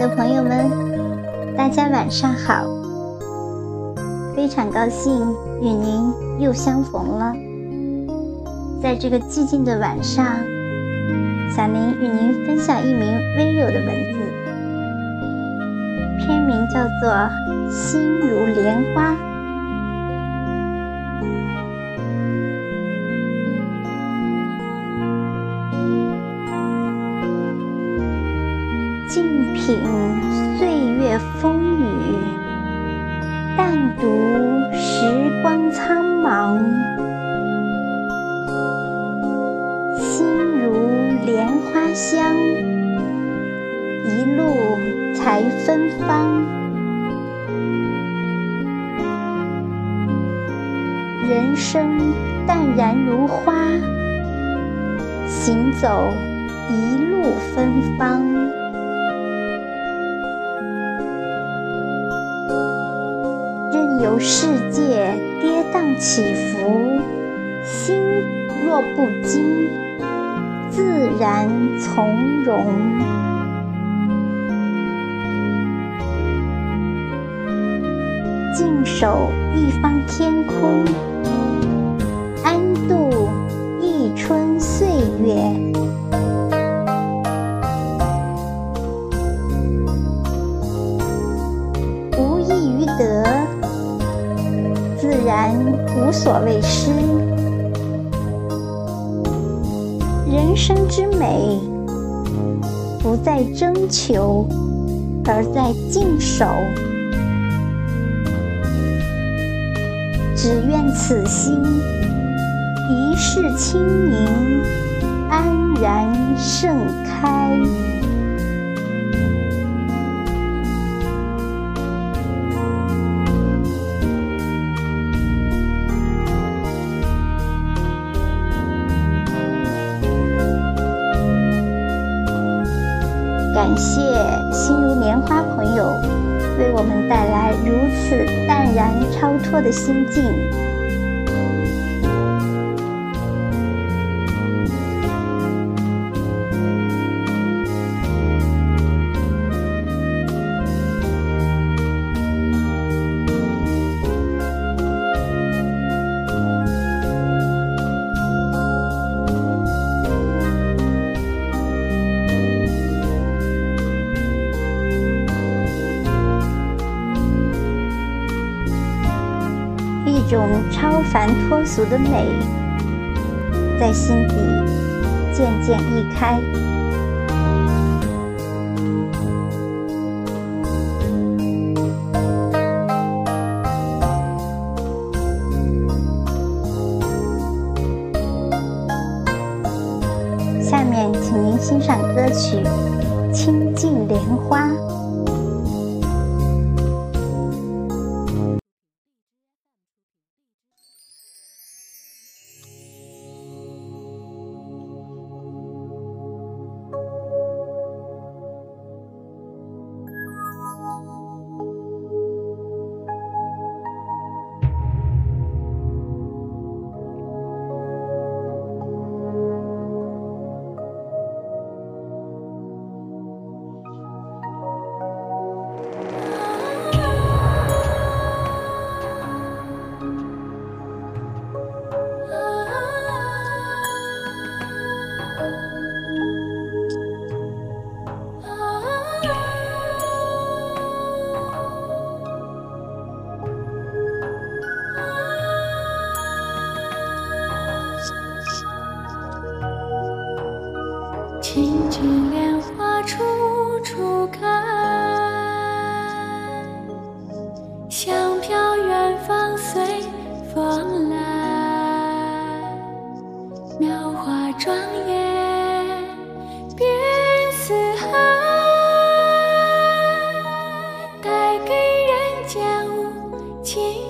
的朋友们，大家晚上好！非常高兴与您又相逢了。在这个寂静的晚上，小林与您分享一名温柔的文字，片名叫做《心如莲花》。品岁月风雨，淡读时光苍茫。心如莲花香，一路才芬芳。人生淡然如花，行走一路芬芳。由世界跌宕起伏，心若不惊，自然从容。静守一方天空，无所谓失，人生之美不在征求，而在静守。只愿此心一世清宁，安然盛开。感谢心如莲花朋友，为我们带来如此淡然超脱的心境。种超凡脱俗的美，在心底渐渐溢开。下面，请您欣赏歌曲《清净莲花》。香飘远方随风来，妙花庄严遍四海，带给人间无尽。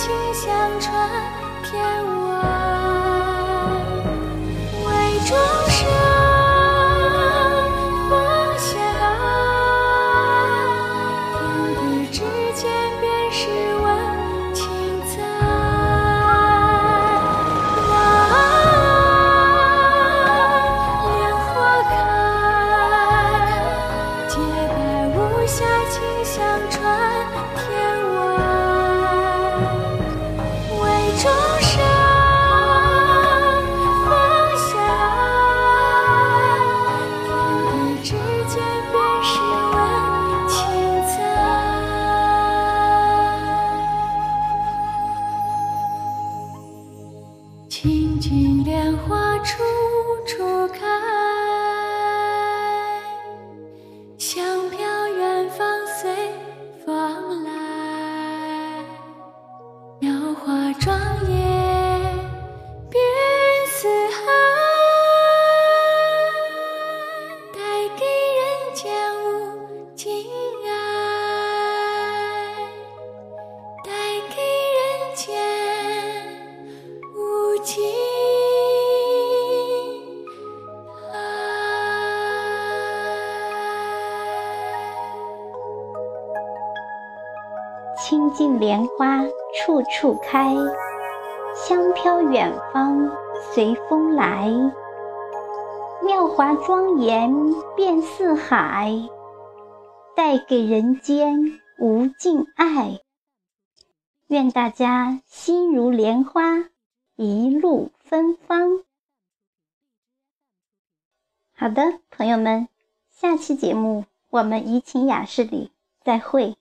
情相传天青青莲花处处开，香飘远方随风来。妙花庄清净莲花处处开，香飘远方随风来。妙华庄严遍四海，带给人间无尽爱。愿大家心如莲花，一路芬芳。好的，朋友们，下期节目我们怡情雅士里再会。